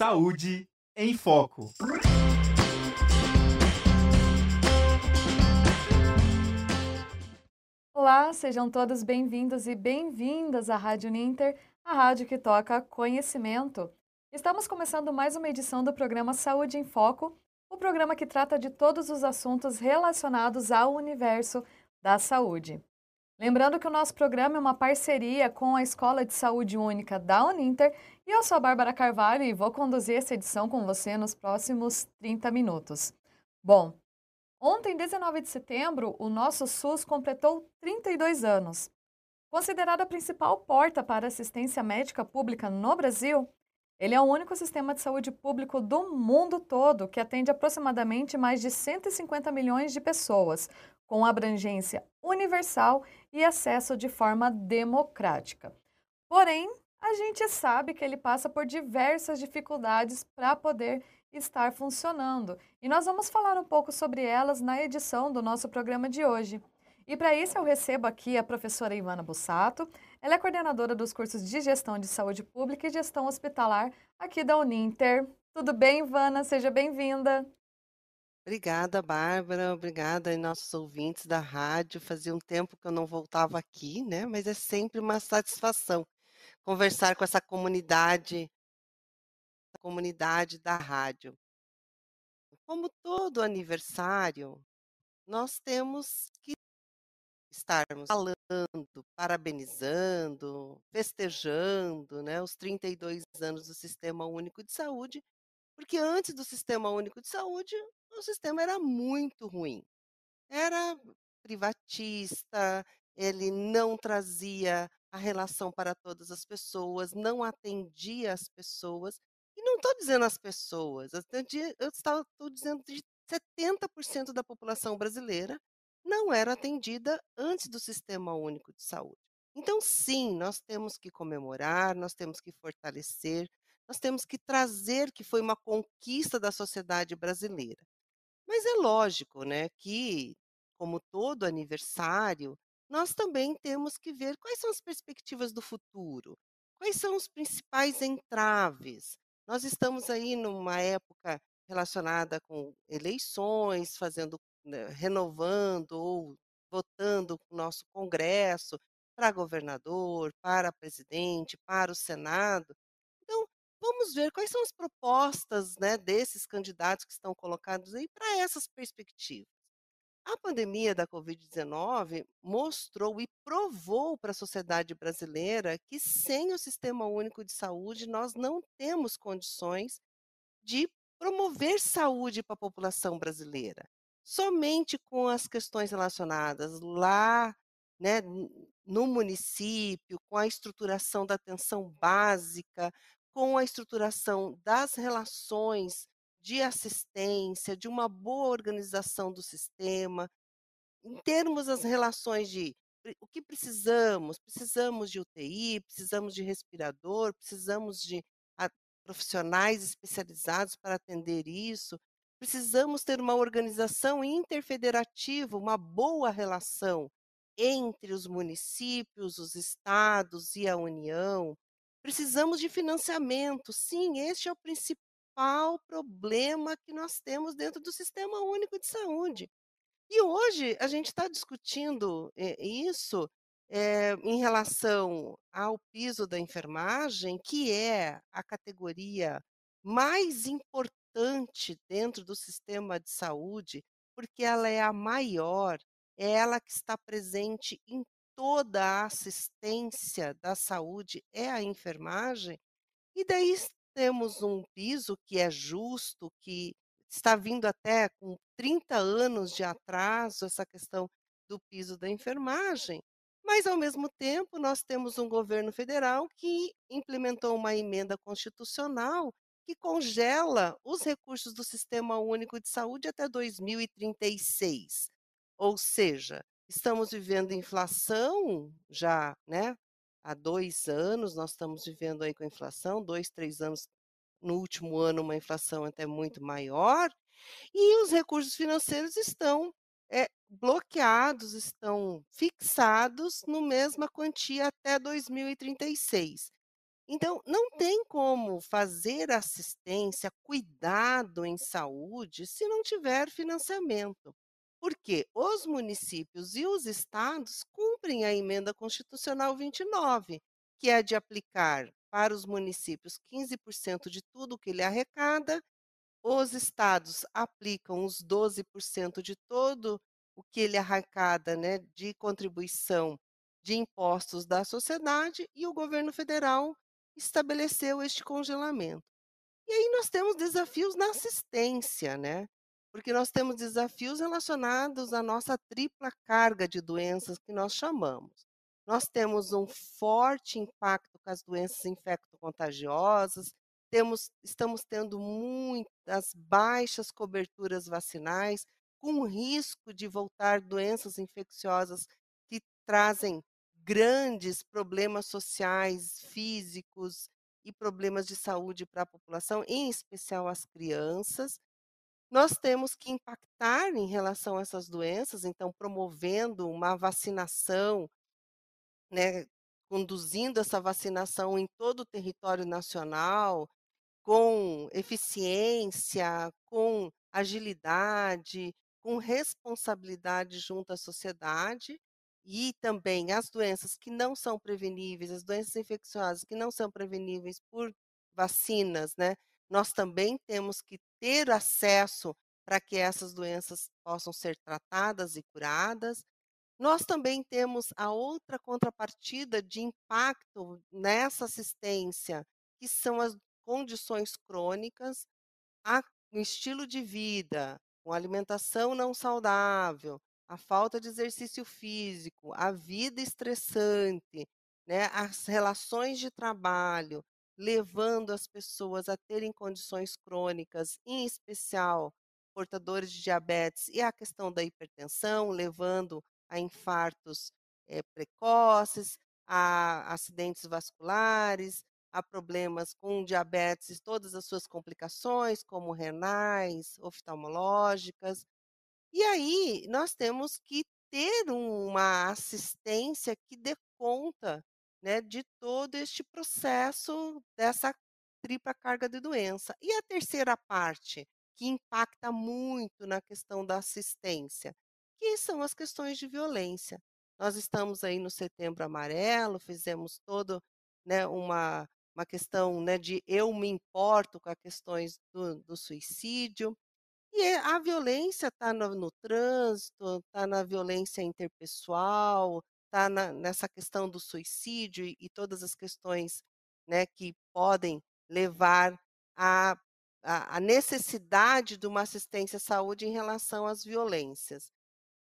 Saúde em Foco. Olá, sejam todos bem-vindos e bem-vindas à Rádio Ninter, a rádio que toca conhecimento. Estamos começando mais uma edição do programa Saúde em Foco, o programa que trata de todos os assuntos relacionados ao universo da saúde. Lembrando que o nosso programa é uma parceria com a Escola de Saúde Única da Uninter e eu sou a Bárbara Carvalho e vou conduzir essa edição com você nos próximos 30 minutos. Bom, ontem, 19 de setembro, o nosso SUS completou 32 anos. Considerado a principal porta para assistência médica pública no Brasil, ele é o único sistema de saúde público do mundo todo que atende aproximadamente mais de 150 milhões de pessoas, com abrangência universal e acesso de forma democrática. Porém, a gente sabe que ele passa por diversas dificuldades para poder estar funcionando. E nós vamos falar um pouco sobre elas na edição do nosso programa de hoje. E para isso eu recebo aqui a professora Ivana Bussato. Ela é coordenadora dos cursos de Gestão de Saúde Pública e Gestão Hospitalar aqui da Uninter. Tudo bem, Ivana? Seja bem-vinda. Obrigada, Bárbara. Obrigada nossos ouvintes da rádio. Fazia um tempo que eu não voltava aqui, né? Mas é sempre uma satisfação conversar com essa comunidade, comunidade da rádio. Como todo aniversário, nós temos que estarmos falando, parabenizando, festejando, né, os 32 anos do Sistema Único de Saúde, porque antes do Sistema Único de Saúde, o sistema era muito ruim. Era privatista, ele não trazia a relação para todas as pessoas, não atendia as pessoas. E não estou dizendo as pessoas, eu estou dizendo de 70% da população brasileira não era atendida antes do Sistema Único de Saúde. Então, sim, nós temos que comemorar, nós temos que fortalecer, nós temos que trazer que foi uma conquista da sociedade brasileira. Mas é lógico, né, que, como todo aniversário, nós também temos que ver quais são as perspectivas do futuro, quais são os principais entraves. Nós estamos aí numa época relacionada com eleições, fazendo, né, renovando ou votando o nosso Congresso para governador, para presidente, para o Senado. Vamos ver quais são as propostas né, desses candidatos que estão colocados aí para essas perspectivas. A pandemia da Covid-19 mostrou e provou para a sociedade brasileira que sem o Sistema Único de Saúde nós não temos condições de promover saúde para a população brasileira. Somente com as questões relacionadas lá, né, no município, com a estruturação da atenção básica, com a estruturação das relações de assistência, de uma boa organização do sistema, em termos das relações de o que precisamos? Precisamos de UTI, precisamos de respirador, precisamos de profissionais especializados para atender isso. Precisamos ter uma organização interfederativa, uma boa relação entre os municípios, os estados e a União. Precisamos de financiamento. Sim, este é o principal problema que nós temos dentro do Sistema Único de Saúde. E hoje a gente está discutindo eh, isso eh, em relação ao piso da enfermagem, que é a categoria mais importante dentro do sistema de saúde, porque ela é a maior, é ela que está presente em toda a assistência da saúde, é a enfermagem. E daí temos um piso que é justo, que está vindo até com 30 anos de atraso, essa questão do piso da enfermagem, mas, ao mesmo tempo, nós temos um governo federal que implementou uma emenda constitucional que congela os recursos do Sistema Único de Saúde até 2036. Ou seja, estamos vivendo inflação já, né? há dois anos, nós estamos vivendo aí com inflação, dois, três anos, no último ano, uma inflação até muito maior, e os recursos financeiros estão é, bloqueados, estão fixados no mesma quantia até 2036. Então, não tem como fazer assistência, cuidado em saúde, se não tiver financiamento. Porque os municípios e os estados cumprem a emenda constitucional 29, que é de aplicar para os municípios 15% de tudo que ele arrecada, os estados aplicam os 12% de todo o que ele arrecada, né, de contribuição de impostos da sociedade e o governo federal estabeleceu este congelamento. E aí nós temos desafios na assistência, né? Porque nós temos desafios relacionados à nossa tripla carga de doenças que nós chamamos. Nós temos um forte impacto com as doenças infecto-contagiosas, temos, estamos tendo muitas baixas coberturas vacinais, com risco de voltar doenças infecciosas que trazem grandes problemas sociais, físicos e problemas de saúde para a população, em especial as crianças. Nós temos que impactar em relação a essas doenças, então promovendo uma vacinação, né, conduzindo essa vacinação em todo o território nacional, com eficiência, com agilidade, com responsabilidade junto à sociedade e também as doenças que não são preveníveis, as doenças infecciosas que não são preveníveis por vacinas, né? Nós também temos que ter acesso para que essas doenças possam ser tratadas e curadas. Nós também temos a outra contrapartida de impacto nessa assistência, que são as condições crônicas, a, o estilo de vida, com alimentação não saudável, a falta de exercício físico, a vida estressante, né, as relações de trabalho, levando as pessoas a terem condições crônicas, em especial portadores de diabetes e a questão da hipertensão, levando a infartos é, precoces, a acidentes vasculares, a problemas com diabetes e todas as suas complicações, como renais, oftalmológicas. E aí nós temos que ter uma assistência que dê conta, né, de todo este processo dessa tripla carga de doença. E a terceira parte, que impacta muito na questão da assistência, que são as questões de violência. Nós estamos aí no Setembro Amarelo, fizemos todo, né, uma uma questão, né, de eu me importo com as questões do do suicídio. E a violência está no no trânsito, está na violência interpessoal, está nessa questão do suicídio e e todas as questões, né, que podem levar à à necessidade de uma assistência à saúde em relação às violências.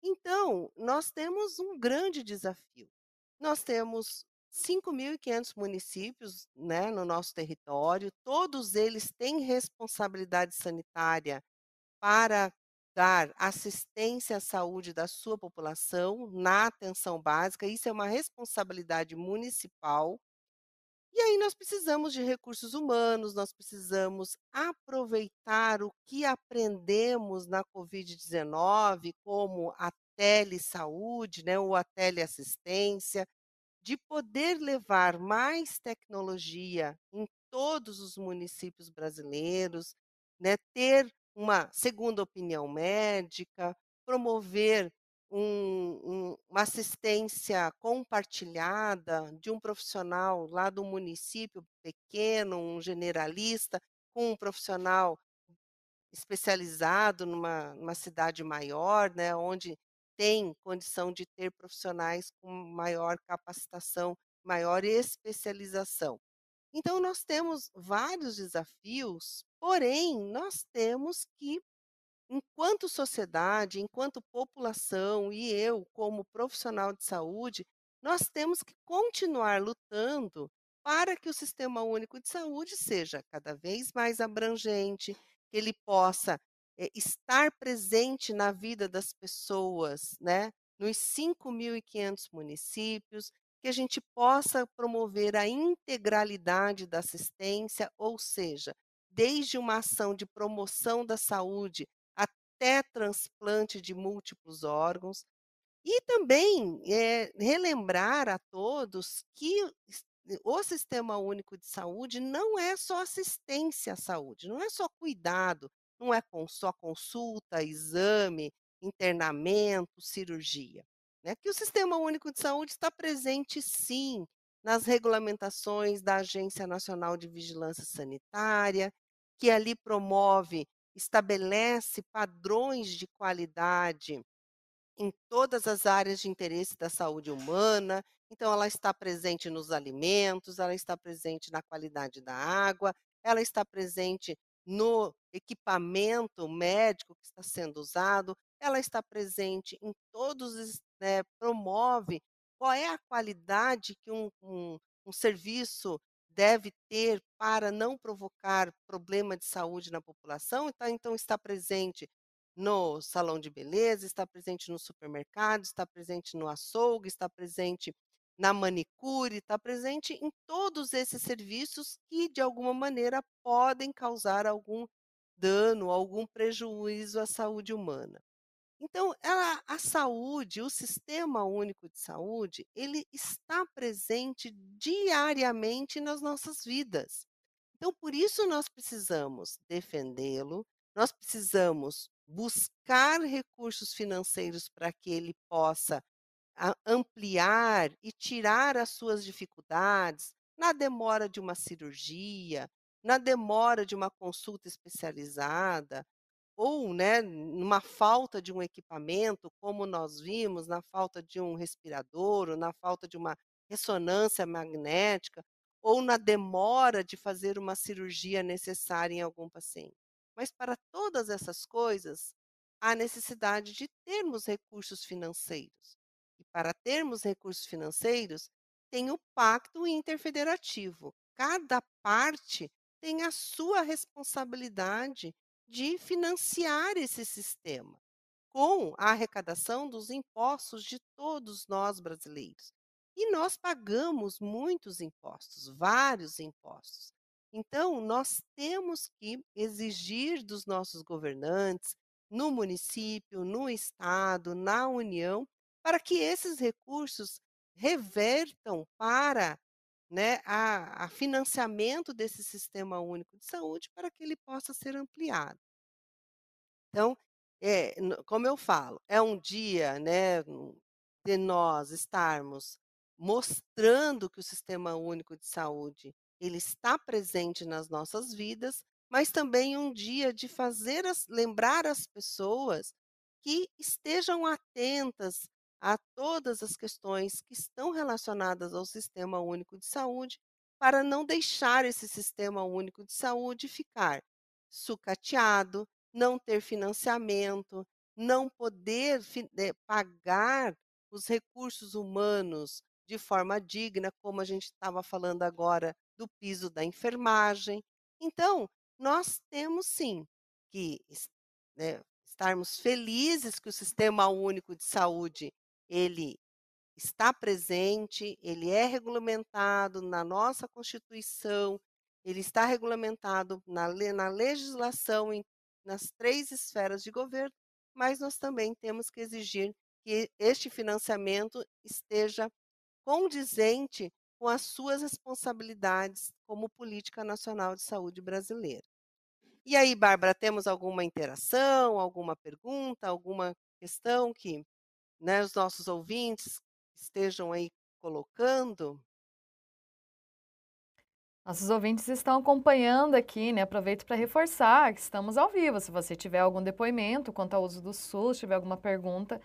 Então, nós temos um grande desafio. Nós temos 5.500 municípios, né, no nosso território, todos eles têm responsabilidade sanitária para dar assistência à saúde da sua população na atenção básica, isso é uma responsabilidade municipal. E aí nós precisamos de recursos humanos, nós precisamos aproveitar o que aprendemos na Covid-19, como a telesaúde, né, ou a teleassistência, de poder levar mais tecnologia em todos os municípios brasileiros, né, ter uma segunda opinião médica, promover um, um, uma assistência compartilhada de um profissional lá do município pequeno, um generalista, com um profissional especializado numa, numa cidade maior, né, onde tem condição de ter profissionais com maior capacitação, maior especialização. Então, nós temos vários desafios, porém, nós temos que, enquanto sociedade, enquanto população e eu, como profissional de saúde, nós temos que continuar lutando para que o Sistema Único de Saúde seja cada vez mais abrangente, que ele possa é, estar presente na vida das pessoas, né, nos 5.500 municípios, que a gente possa promover a integralidade da assistência, ou seja, desde uma ação de promoção da saúde até transplante de múltiplos órgãos, e também é, relembrar a todos que o Sistema Único de Saúde não é só assistência à saúde, não é só cuidado, não é só consulta, exame, internamento, cirurgia. Né? Que o Sistema Único de Saúde está presente, sim, nas regulamentações da Agência Nacional de Vigilância Sanitária, que ali promove, estabelece padrões de qualidade em todas as áreas de interesse da saúde humana. Então, ela está presente nos alimentos, ela está presente na qualidade da água, ela está presente no equipamento médico que está sendo usado, ela está presente em todos, né, promove qual é a qualidade que um, um, um serviço deve ter para não provocar problema de saúde na população, então, então está presente no salão de beleza, está presente no supermercado, está presente no açougue, está presente na manicure, está presente em todos esses serviços que, de alguma maneira, podem causar algum dano, algum prejuízo à saúde humana. Então, ela, a saúde, o Sistema Único de Saúde, ele está presente diariamente nas nossas vidas. Então, por isso nós precisamos defendê-lo, nós precisamos buscar recursos financeiros para que ele possa ampliar e tirar as suas dificuldades na demora de uma cirurgia, na demora de uma consulta especializada, ou né, numa falta de um equipamento, como nós vimos, na falta de um respirador, ou na falta de uma ressonância magnética, ou na demora de fazer uma cirurgia necessária em algum paciente. Mas para todas essas coisas, há necessidade de termos recursos financeiros. E para termos recursos financeiros, tem o pacto interfederativo. Cada parte tem a sua responsabilidade de financiar esse sistema, com a arrecadação dos impostos de todos nós brasileiros. E nós pagamos muitos impostos, vários impostos. Então, nós temos que exigir dos nossos governantes, no município, no estado, na União, para que esses recursos revertam para né, a, a, financiamento desse sistema único de saúde para que ele possa ser ampliado. Então, é, como eu falo, é um dia né, de nós estarmos mostrando que o sistema único de saúde ele está presente nas nossas vidas, mas também um dia de fazer as, lembrar as pessoas que estejam atentas a todas as questões que estão relacionadas ao Sistema Único de Saúde, para não deixar esse Sistema Único de Saúde ficar sucateado, não ter financiamento, não poder eh, pagar os recursos humanos de forma digna, como a gente estava falando agora do piso da enfermagem. Então, nós temos sim que né, estarmos felizes que o Sistema Único de Saúde ele está presente, ele é regulamentado na nossa Constituição, ele está regulamentado na, na legislação em, nas três esferas de governo, mas nós também temos que exigir que este financiamento esteja condizente com as suas responsabilidades como política nacional de saúde brasileira. E aí, Bárbara, temos alguma interação, alguma pergunta, alguma questão que né, os nossos ouvintes estejam aí colocando? Nossos ouvintes estão acompanhando aqui, né? Aproveito para reforçar que estamos ao vivo. Se você tiver algum depoimento quanto ao uso do SUS, tiver alguma pergunta,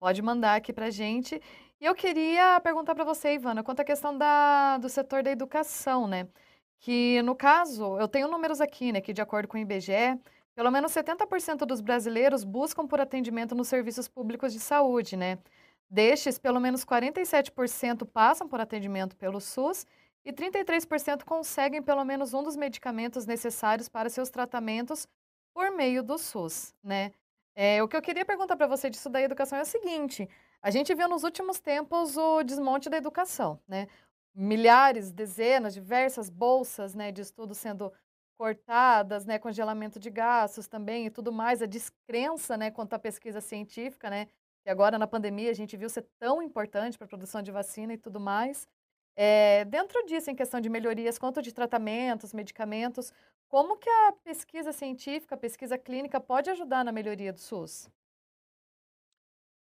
pode mandar aqui para a gente. E eu queria perguntar para você, Ivana, quanto à questão da, do setor da educação, né? Que, no caso, eu tenho números aqui, né? Que, de acordo com o IBGE, pelo menos 70% dos brasileiros buscam por atendimento nos serviços públicos de saúde, né? Destes, pelo menos 47% passam por atendimento pelo SUS e 33% conseguem pelo menos um dos medicamentos necessários para seus tratamentos por meio do SUS, né? É, o que eu queria perguntar para você disso da educação é o seguinte: a gente viu nos últimos tempos o desmonte da educação, né? Milhares, dezenas, diversas bolsas né, de estudo sendo cortadas, né, congelamento de gastos também e tudo mais, a descrença, né, quanto à pesquisa científica, né, que agora na pandemia a gente viu ser tão importante para a produção de vacina e tudo mais. Eh, dentro disso, em questão de melhorias, quanto de tratamentos, medicamentos, como que a pesquisa científica, a pesquisa clínica pode ajudar na melhoria do SUS?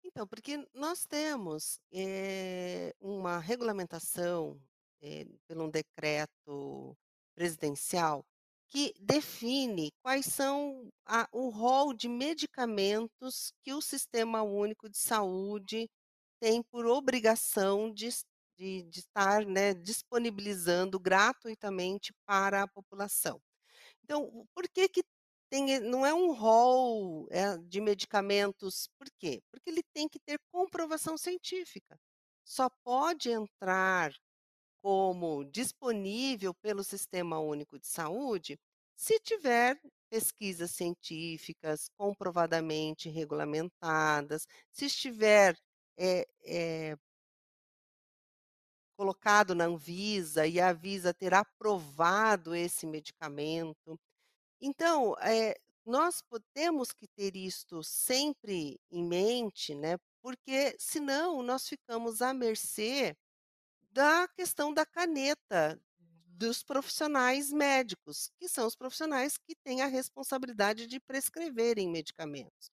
Então, porque nós temos, eh, uma regulamentação, eh, pelo um decreto presidencial, que define quais são a o rol de medicamentos que o Sistema Único de Saúde tem por obrigação de de de estar, né, disponibilizando gratuitamente para a população. Então, por que que tem não é um rol, eh, de medicamentos por quê? Porque ele tem que ter comprovação científica. Só pode entrar como disponível pelo Sistema Único de Saúde, se tiver pesquisas científicas comprovadamente regulamentadas, se estiver, eh eh colocado na Anvisa e a Anvisa ter aprovado esse medicamento. Então, eh, nós temos que ter isto sempre em mente, né, porque senão nós ficamos à mercê da questão da caneta dos profissionais médicos, que são os profissionais que têm a responsabilidade de prescreverem medicamentos.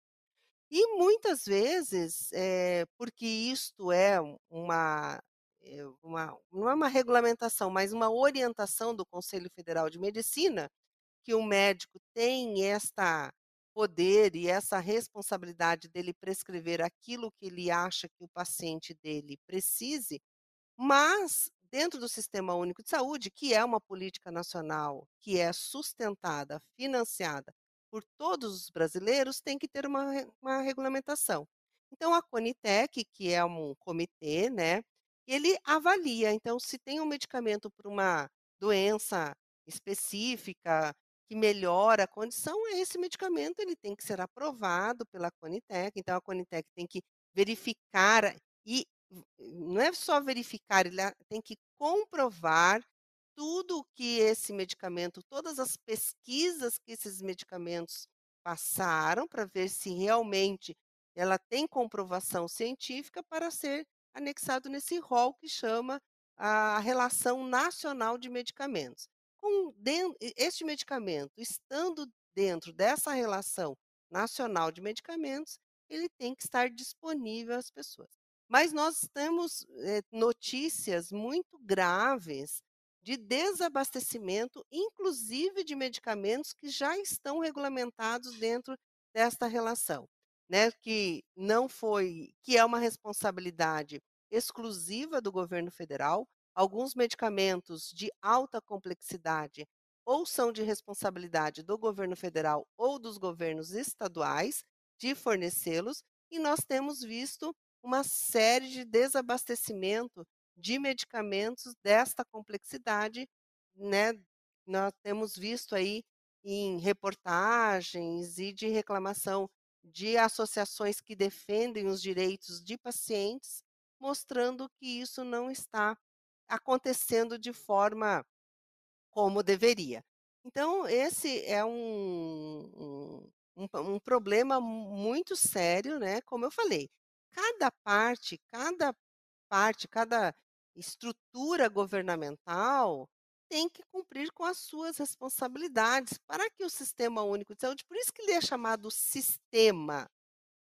E muitas vezes, eh, porque isto é um uma, eh, uma não é uma regulamentação, mas uma orientação do Conselho Federal de Medicina, que o médico tem esta poder e essa responsabilidade dele prescrever aquilo que ele acha que o paciente dele precise, mas dentro do Sistema Único de Saúde, que é uma política nacional, que é sustentada, financiada por todos os brasileiros, tem que ter uma uma regulamentação. Então a Conitec, que é um comitê, né, ele avalia, então se tem um medicamento pra uma doença específica, que melhora a condição, esse medicamento ele tem que ser aprovado pela Conitec, então a Conitec tem que verificar e não é só verificar, ele tem que comprovar tudo que esse medicamento todas as pesquisas que esses medicamentos passaram, pra ver se realmente ela tem comprovação científica para ser anexado nesse rol que chama a Relação Nacional de Medicamentos. Com este medicamento estando dentro dessa Relação Nacional de Medicamentos, ele tem que estar disponível às pessoas. Mas nós temos, eh, notícias muito graves de desabastecimento, inclusive de medicamentos que já estão regulamentados dentro desta relação, né, que não foi que é uma responsabilidade exclusiva do governo federal, alguns medicamentos de alta complexidade ou são de responsabilidade do governo federal ou dos governos estaduais, de fornecê-los, e nós temos visto uma série de desabastecimento de medicamentos desta complexidade, né, nós temos visto aí em reportagens e de reclamação de associações que defendem os direitos de pacientes, mostrando que isso não está acontecendo de forma como deveria. Então esse é um um um problema muito sério, né, como eu falei, cada parte cada parte, cada estrutura governamental tem que cumprir com as suas responsabilidades, para que o Sistema Único de Saúde por isso que ele é chamado Sistema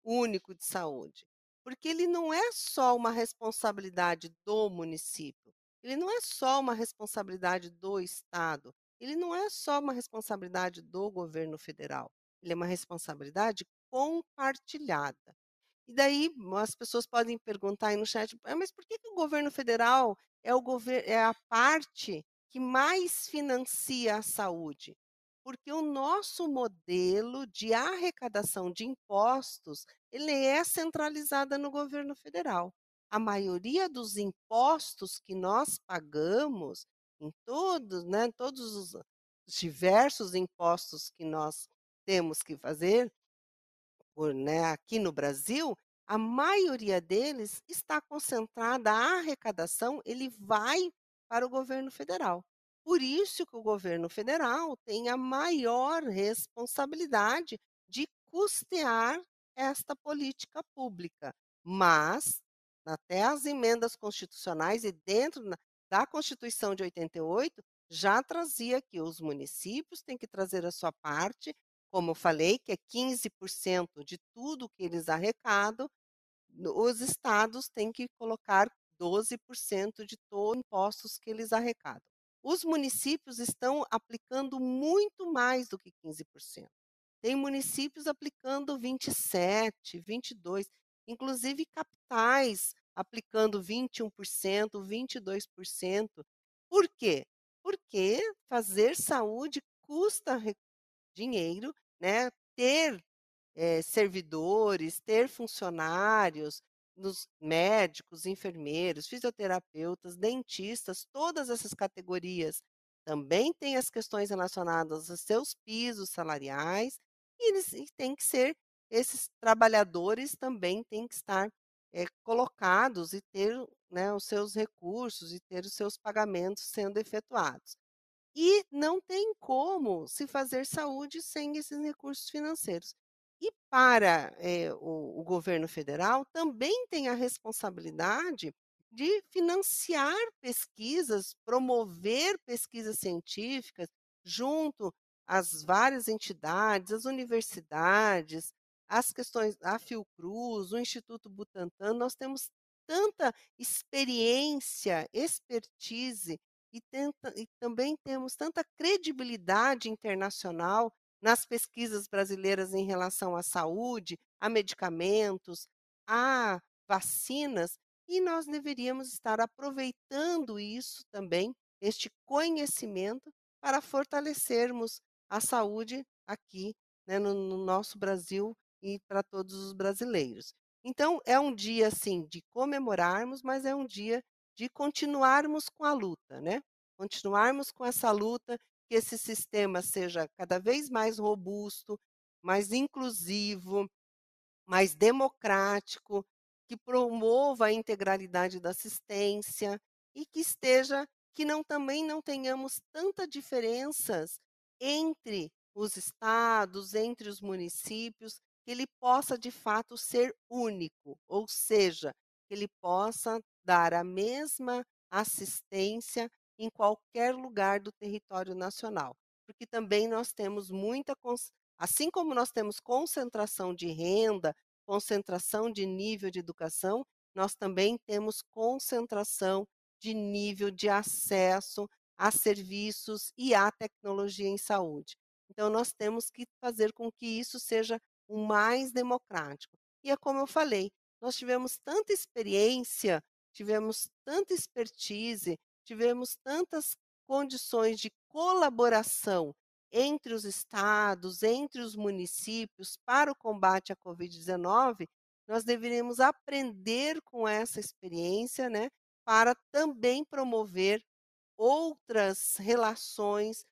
Único de Saúde, porque ele não é só uma responsabilidade do município, ele não é só uma responsabilidade do estado, ele não é só uma responsabilidade do governo federal, ele é uma responsabilidade compartilhada. E daí as pessoas podem perguntar aí no chat: "Ah, mas por que que o governo federal é o gover é a parte que mais financia a saúde?". Porque o nosso modelo de arrecadação de impostos, ele é centralizada no governo federal. A maioria dos impostos que nós pagamos em todos, né, todos os diversos impostos que nós temos que fazer por né, aqui no Brasil, a maioria deles está concentrada a arrecadação, ele vai para o governo federal. Por isso que o governo federal tem a maior responsabilidade de custear esta política pública, mas até as emendas constitucionais e dentro da Constituição de 88 já trazia que os municípios têm que trazer a sua parte, como eu falei, que é 15% de tudo que eles arrecadam, os estados têm que colocar 12% de todos os impostos que eles arrecadam. Os municípios estão aplicando muito mais do que 15%. Tem municípios aplicando 27, 22, inclusive capitais aplicando 21%, 22%. Por quê? Porque fazer saúde custa dinheiro, né? Ter eh, servidores, ter funcionários, nos médicos, enfermeiros, fisioterapeutas, dentistas, todas essas categorias também têm as questões relacionadas aos seus pisos salariais e eles e tem que ser esses trabalhadores também têm que estar é, colocados e ter né, os seus recursos e ter os seus pagamentos sendo efetuados. E não tem como se fazer saúde sem esses recursos financeiros. E para eh, o, o governo federal também tem a responsabilidade de financiar pesquisas, promover pesquisas científicas junto às várias entidades, às universidades, as questões, a Fiocruz, o Instituto Butantan, nós temos tanta experiência, expertise e, tenta, e também temos tanta credibilidade internacional nas pesquisas brasileiras em relação à saúde, a medicamentos, a vacinas, e nós deveríamos estar aproveitando isso também, este conhecimento, para fortalecermos a saúde aqui né, no, no nosso Brasil e para todos os brasileiros. Então, é um dia, assim, de comemorarmos, mas é um dia de continuarmos com a luta, né? Continuarmos com essa luta, que esse sistema seja cada vez mais robusto, mais inclusivo, mais democrático, que promova a integralidade da assistência e que esteja que não também não tenhamos tantas diferenças entre os estados, entre os municípios, que ele possa de fato ser único, ou seja, que ele possa dar a mesma assistência em qualquer lugar do território nacional, porque também nós temos muita assim como nós temos concentração de renda, concentração de nível de educação, nós também temos concentração de nível de acesso a serviços e à tecnologia em saúde. Então, nós temos que fazer com que isso seja o mais democrático. E é como eu falei, nós tivemos tanta experiência, tivemos tanta expertise, tivemos tantas condições de colaboração entre os estados, entre os municípios para o combate à Covid-19, nós deveríamos aprender com essa experiência, né, para também promover outras relações,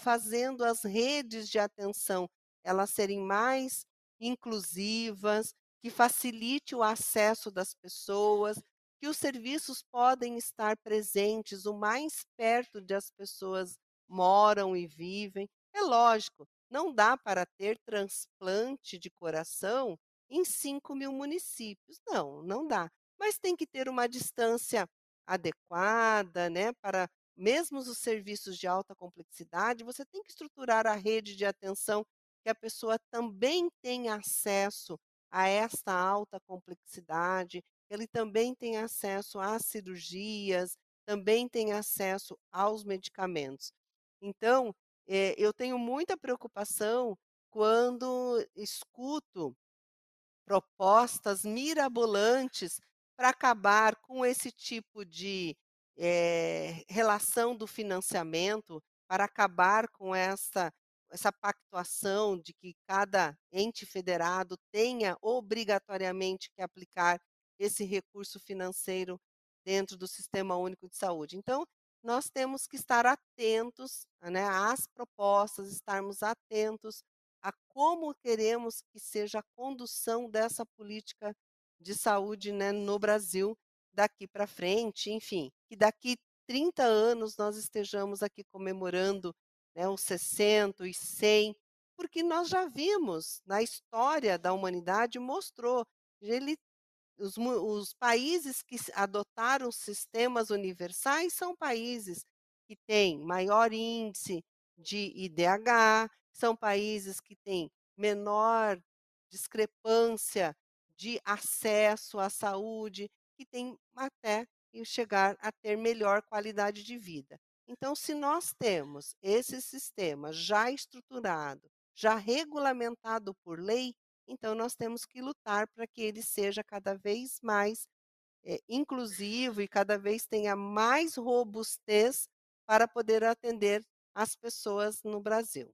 fazendo as redes de atenção elas serem mais inclusivas, que facilite o acesso das pessoas, que os serviços podem estar presentes o mais perto de as pessoas moram e vivem. É lógico, não dá para ter transplante de coração em 5 mil municípios. Não, não dá. Mas tem que ter uma distância adequada, né? Para mesmo os serviços de alta complexidade, você tem que estruturar a rede de atenção que a pessoa também tenha acesso a esta alta complexidade, ele também tem acesso às cirurgias, também tem acesso aos medicamentos. Então, eh, eu tenho muita preocupação quando escuto propostas mirabolantes para acabar com esse tipo de eh, relação do financiamento, para acabar com essa essa pactuação de que cada ente federado tenha obrigatoriamente que aplicar esse recurso financeiro dentro do Sistema Único de Saúde. Então, nós temos que estar atentos né, às propostas, estarmos atentos a como queremos que seja a condução dessa política de saúde né, no Brasil daqui para frente, enfim, que daqui 30 anos nós estejamos aqui comemorando né, os 60, os 100, porque nós já vimos na história da humanidade, mostrou, ele os, os países que adotaram sistemas universais são países que têm maior índice de IDH, são países que têm menor discrepância de acesso à saúde, que têm até chegar a ter melhor qualidade de vida. Então, se nós temos esse sistema já estruturado, já regulamentado por lei, então nós temos que lutar para que ele seja cada vez mais é, inclusivo e cada vez tenha mais robustez para poder atender as pessoas no Brasil.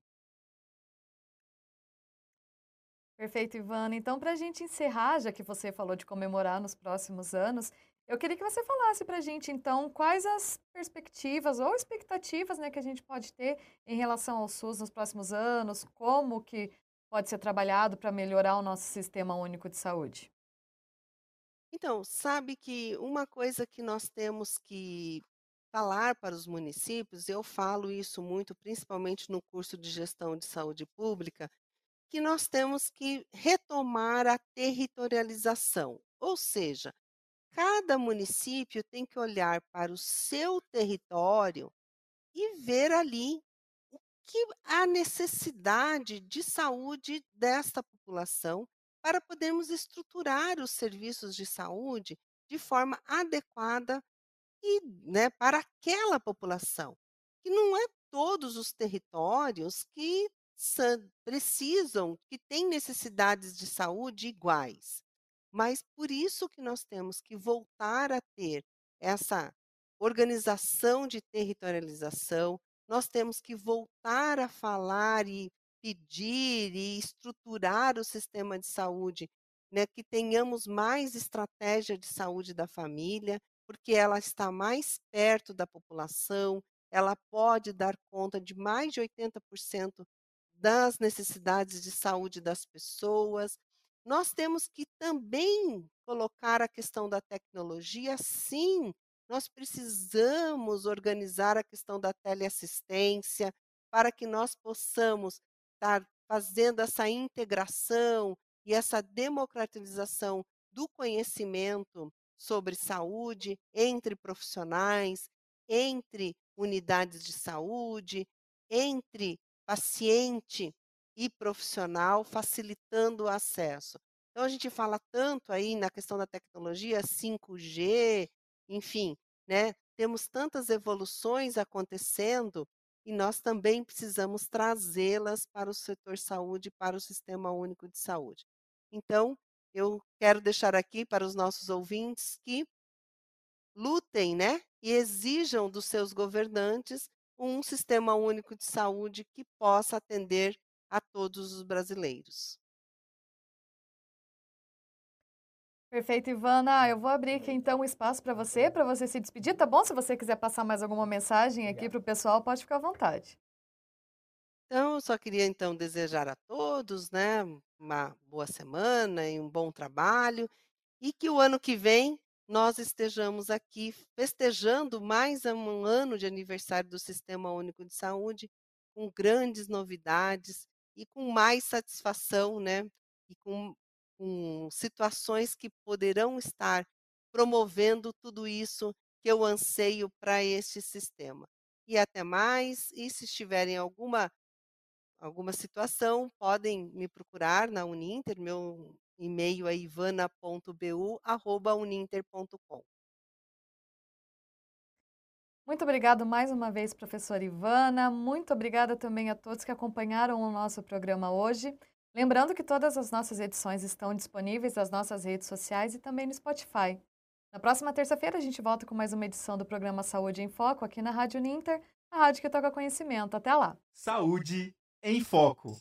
Perfeito, Ivana. Então, para a gente encerrar, já que você falou de comemorar nos próximos anos, eu queria que você falasse para a gente, então, quais as perspectivas ou expectativas né, que a gente pode ter em relação ao SUS nos próximos anos, como que pode ser trabalhado para melhorar o nosso sistema único de saúde? Então, sabe que uma coisa que nós temos que falar para os municípios, eu falo isso muito, principalmente no curso de gestão de saúde pública, que nós temos que retomar a territorialização, ou seja, cada município tem que olhar para o seu território e ver ali que há necessidade de saúde desta população para podermos estruturar os serviços de saúde de forma adequada e né, para aquela população. Que não é todos os territórios que precisam, que têm necessidades de saúde iguais. Mas por isso que nós temos que voltar a ter essa organização de territorialização, nós temos que voltar a falar e pedir e estruturar o sistema de saúde, né, que tenhamos mais estratégia de saúde da família, porque ela está mais perto da população, ela pode dar conta de mais de 80% das necessidades de saúde das pessoas. Nós temos que também colocar a questão da tecnologia, sim, nós precisamos organizar a questão da teleassistência para que nós possamos estar fazendo essa integração e essa democratização do conhecimento sobre saúde entre profissionais, entre unidades de saúde, entre paciente e profissional, facilitando o acesso. Então, a gente fala tanto aí na questão da tecnologia 5G, enfim, né? Temos tantas evoluções acontecendo e nós também precisamos trazê-las para o setor saúde, para o Sistema Único de Saúde. Então, eu quero deixar aqui para os nossos ouvintes que lutem, né? E exijam dos seus governantes um sistema único de saúde que possa atender a todos os brasileiros. Perfeito, Ivana. Eu vou abrir aqui então o espaço para você, para você se despedir, tá bom? Se você quiser passar mais alguma mensagem aqui para o pessoal, pode ficar à vontade. Então, eu só queria então desejar a todos, né, uma boa semana e um bom trabalho e que o ano que vem nós estejamos aqui festejando mais um ano de aniversário do Sistema Único de Saúde com grandes novidades e com mais satisfação, né, e com com situações que poderão estar promovendo tudo isso que eu anseio para este sistema. E até mais, e se estiverem alguma alguma situação, podem me procurar na Uninter, meu e-mail é ivana.bu@uninter.com. Muito obrigado mais uma vez, professora Ivana. Muito obrigada também a todos que acompanharam o nosso programa hoje. Lembrando que todas as nossas edições estão disponíveis nas nossas redes sociais e também no Spotify. Na próxima terça-feira a gente volta com mais uma edição do programa Saúde em Foco aqui na Rádio Ninter, a rádio que toca conhecimento. Até lá. Saúde em Foco.